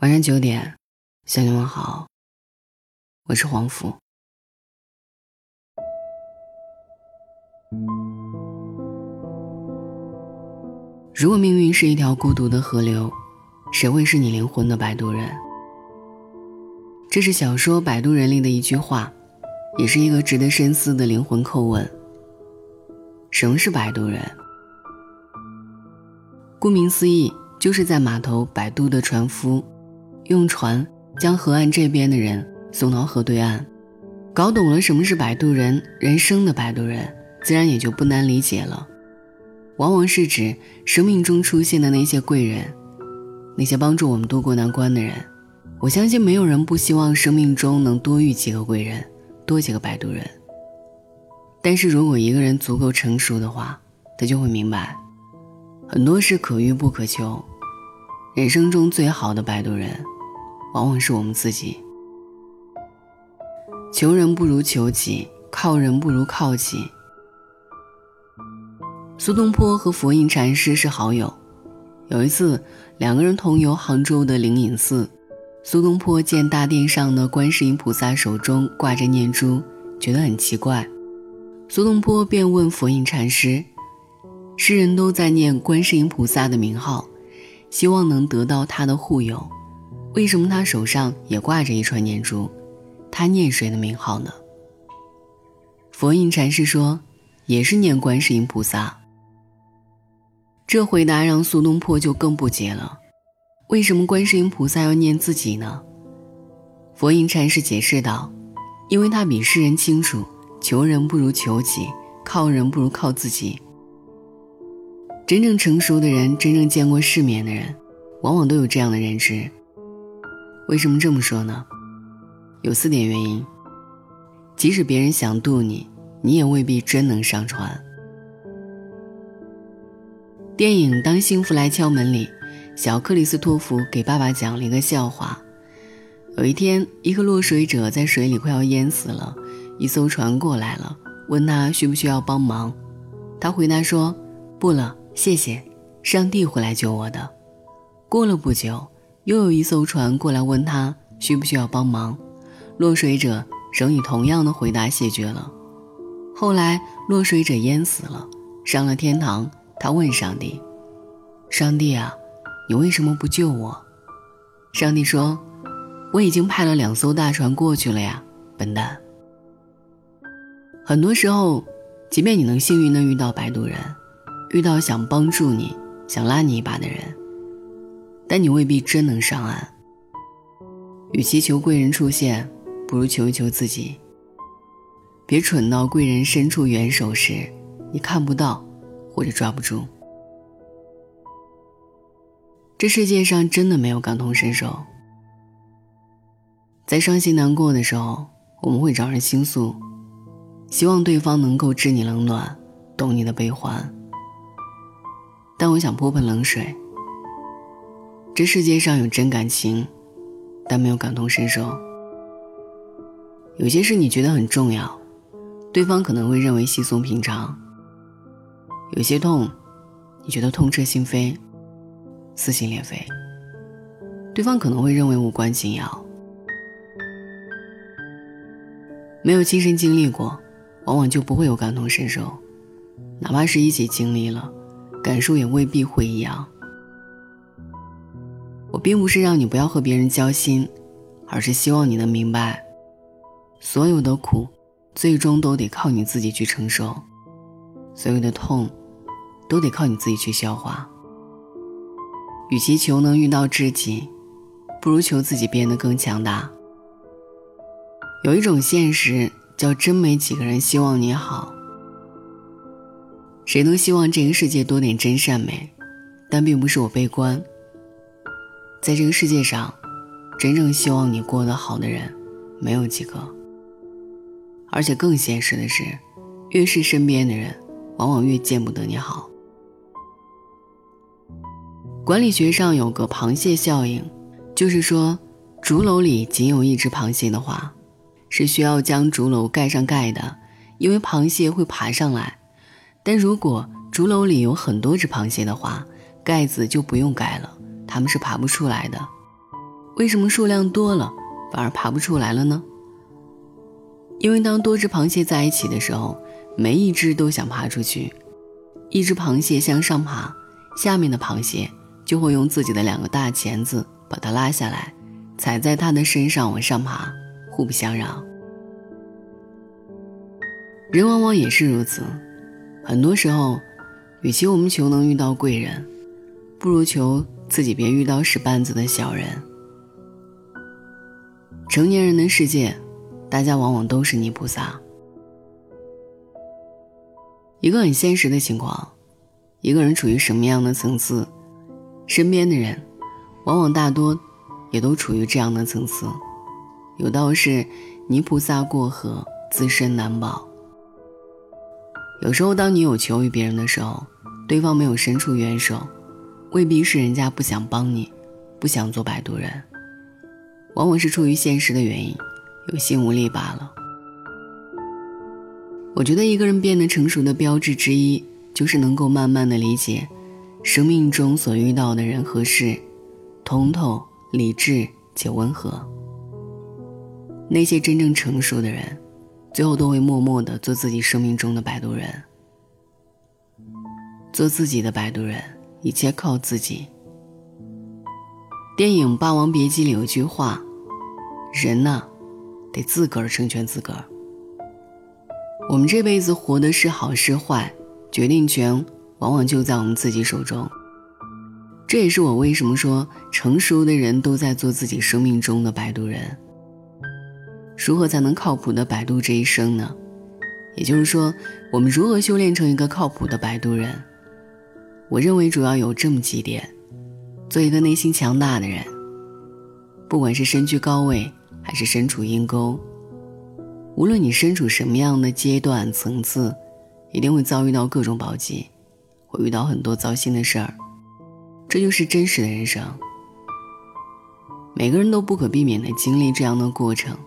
晚上九点，向你们好，我是黄甫。如果命运是一条孤独的河流，谁会是你灵魂的摆渡人？这是小说《摆渡人》里的一句话，也是一个值得深思的灵魂叩问。什么是摆渡人？顾名思义，就是在码头摆渡的船夫。用船将河岸这边的人送到河对岸，搞懂了什么是摆渡人，人生的摆渡人，自然也就不难理解了。往往是指生命中出现的那些贵人，那些帮助我们渡过难关的人。我相信没有人不希望生命中能多遇几个贵人，多几个摆渡人。但是如果一个人足够成熟的话，他就会明白，很多事可遇不可求，人生中最好的摆渡人。往往是我们自己。求人不如求己，靠人不如靠己。苏东坡和佛印禅师是好友，有一次两个人同游杭州的灵隐寺，苏东坡见大殿上的观世音菩萨手中挂着念珠，觉得很奇怪，苏东坡便问佛印禅师：“世人都在念观世音菩萨的名号，希望能得到他的护佑。”为什么他手上也挂着一串念珠？他念谁的名号呢？佛印禅师说：“也是念观世音菩萨。”这回答让苏东坡就更不解了：为什么观世音菩萨要念自己呢？佛印禅师解释道：“因为他比世人清楚，求人不如求己，靠人不如靠自己。真正成熟的人，真正见过世面的人，往往都有这样的认知。”为什么这么说呢？有四点原因。即使别人想渡你，你也未必真能上船。电影《当幸福来敲门》里，小克里斯托弗给爸爸讲了一个笑话。有一天，一个落水者在水里快要淹死了，一艘船过来了，问他需不需要帮忙。他回答说：“不了，谢谢，上帝会来救我的。”过了不久。又有一艘船过来问他需不需要帮忙，落水者仍以同样的回答谢绝了。后来落水者淹死了，上了天堂。他问上帝：“上帝啊，你为什么不救我？”上帝说：“我已经派了两艘大船过去了呀，笨蛋。”很多时候，即便你能幸运的遇到摆渡人，遇到想帮助你、想拉你一把的人。但你未必真能上岸。与其求贵人出现，不如求一求自己。别蠢到贵人伸出援手时，你看不到或者抓不住。这世界上真的没有感同身受。在伤心难过的时候，我们会找人倾诉，希望对方能够知你冷暖，懂你的悲欢。但我想泼盆冷水。这世界上有真感情，但没有感同身受。有些事你觉得很重要，对方可能会认为稀松平常；有些痛，你觉得痛彻心扉、撕心裂肺，对方可能会认为无关紧要。没有亲身经历过，往往就不会有感同身受，哪怕是一起经历了，感受也未必会一样。并不是让你不要和别人交心，而是希望你能明白，所有的苦，最终都得靠你自己去承受；所有的痛，都得靠你自己去消化。与其求能遇到知己，不如求自己变得更强大。有一种现实叫真没几个人希望你好。谁都希望这个世界多点真善美，但并不是我悲观。在这个世界上，真正希望你过得好的人，没有几个。而且更现实的是，越是身边的人，往往越见不得你好。管理学上有个螃蟹效应，就是说，竹篓里仅有一只螃蟹的话，是需要将竹篓盖上盖的，因为螃蟹会爬上来；但如果竹篓里有很多只螃蟹的话，盖子就不用盖了。他们是爬不出来的，为什么数量多了反而爬不出来了呢？因为当多只螃蟹在一起的时候，每一只都想爬出去。一只螃蟹向上爬，下面的螃蟹就会用自己的两个大钳子把它拉下来，踩在它的身上往上爬，互不相让。人往往也是如此，很多时候，与其我们求能遇到贵人，不如求自己别遇到使绊子的小人。成年人的世界，大家往往都是泥菩萨。一个很现实的情况，一个人处于什么样的层次，身边的人，往往大多，也都处于这样的层次。有道是，泥菩萨过河，自身难保。有时候，当你有求于别人的时候，对方没有伸出援手，未必是人家不想帮你，不想做摆渡人，往往是出于现实的原因，有心无力罢了。我觉得一个人变得成熟的标志之一，就是能够慢慢的理解，生命中所遇到的人和事，通透、理智且温和。那些真正成熟的人，最后都会默默的做自己生命中的摆渡人，做自己的摆渡人，一切靠自己。电影《霸王别姬》里有句话：“人呐，得自个儿成全自个儿。”我们这辈子活的是好是坏，决定权往往就在我们自己手中。这也是我为什么说成熟的人都在做自己生命中的摆渡人。如何才能靠谱的摆渡这一生呢？也就是说，我们如何修炼成一个靠谱的摆渡人？我认为主要有这么几点：做一个内心强大的人，不管是身居高位还是身处阴沟。无论你身处什么样的阶段层次，一定会遭遇到各种暴击，会遇到很多糟心的事儿，这就是真实的人生。每个人都不可避免的经历这样的过程，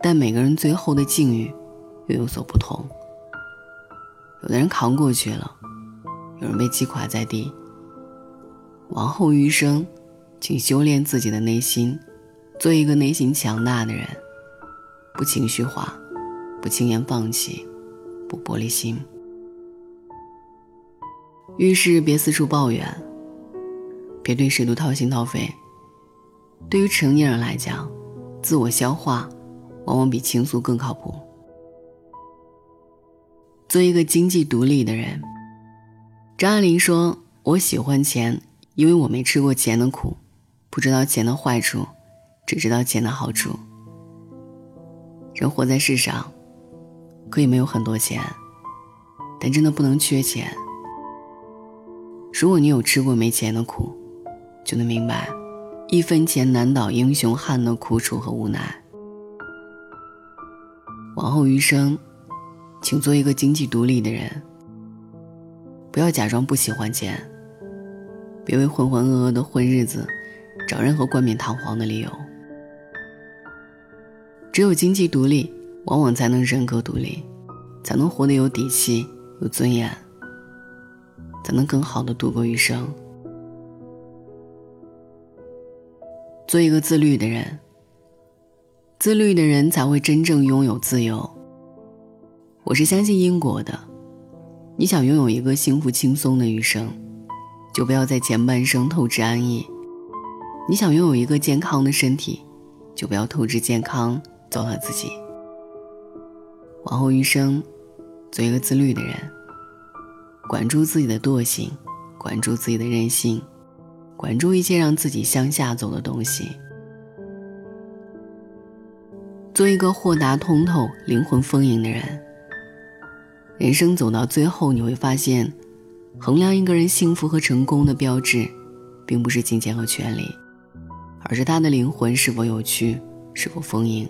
但每个人最后的境遇又有所不同。有的人扛过去了，有人被击垮在地。往后余生，请修炼自己的内心，做一个内心强大的人。不情绪化，不轻言放弃，不玻璃心。遇事别四处抱怨，别对谁都掏心掏肺。对于成年人来讲，自我消化往往比倾诉更靠谱。做一个经济独立的人。张爱玲说：“我喜欢钱，因为我没吃过钱的苦，不知道钱的坏处，只知道钱的好处。”人活在世上，可以没有很多钱，但真的不能缺钱。如果你有吃过没钱的苦，就能明白一分钱难倒英雄汉的苦楚和无奈。往后余生，请做一个经济独立的人，不要假装不喜欢钱，别为浑浑噩噩的混日子找任何冠冕堂皇的理由。只有经济独立，往往才能人格独立，才能活得有底气、有尊严，才能更好的度过余生。做一个自律的人，自律的人才会真正拥有自由。我是相信因果的，你想拥有一个幸福轻松的余生，就不要在前半生透支安逸；你想拥有一个健康的身体，就不要透支健康。糟蹋自己，往后余生，做一个自律的人，管住自己的惰性，管住自己的任性，管住一切让自己向下走的东西，做一个豁达通透、灵魂丰盈的人。人生走到最后，你会发现，衡量一个人幸福和成功的标志，并不是金钱和权力，而是他的灵魂是否有趣，是否丰盈。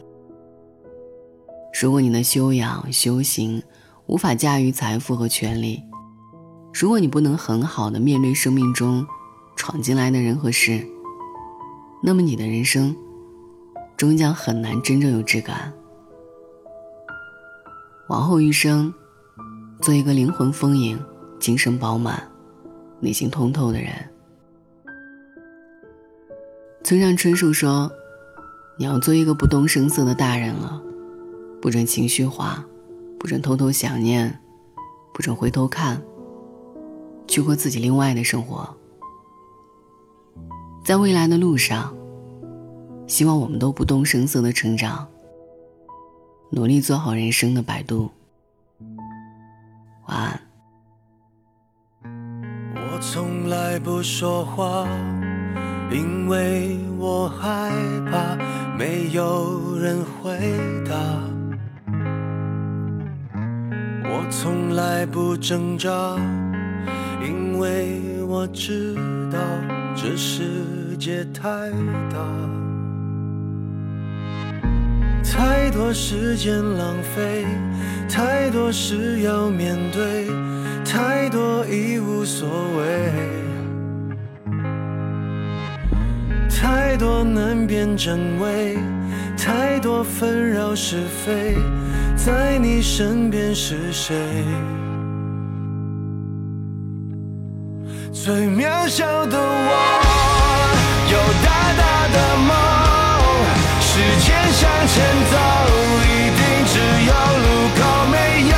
如果你的修养修行无法驾驭财富和权力，如果你不能很好的面对生命中闯进来的人和事，那么你的人生终将很难真正有质感。往后余生，做一个灵魂丰盈、精神饱满、内心通透的人。村上春树说：“你要做一个不动声色的大人了，不准情绪化，不准偷偷想念，不准回头看，去过自己另外的生活。在未来的路上，希望我们都不动声色的成长，努力做好人生的摆渡。晚安。”我从来不说话。因为我害怕没有人回答，我从来不挣扎，因为我知道这世界太大，太多时间浪费，太多事要面对，太多已无所谓。太多难辨真伪，太多纷扰是非，在你身边是谁？最渺小的我，有大大的梦，向前走，一定只有路口没有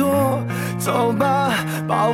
多，走吧，暴。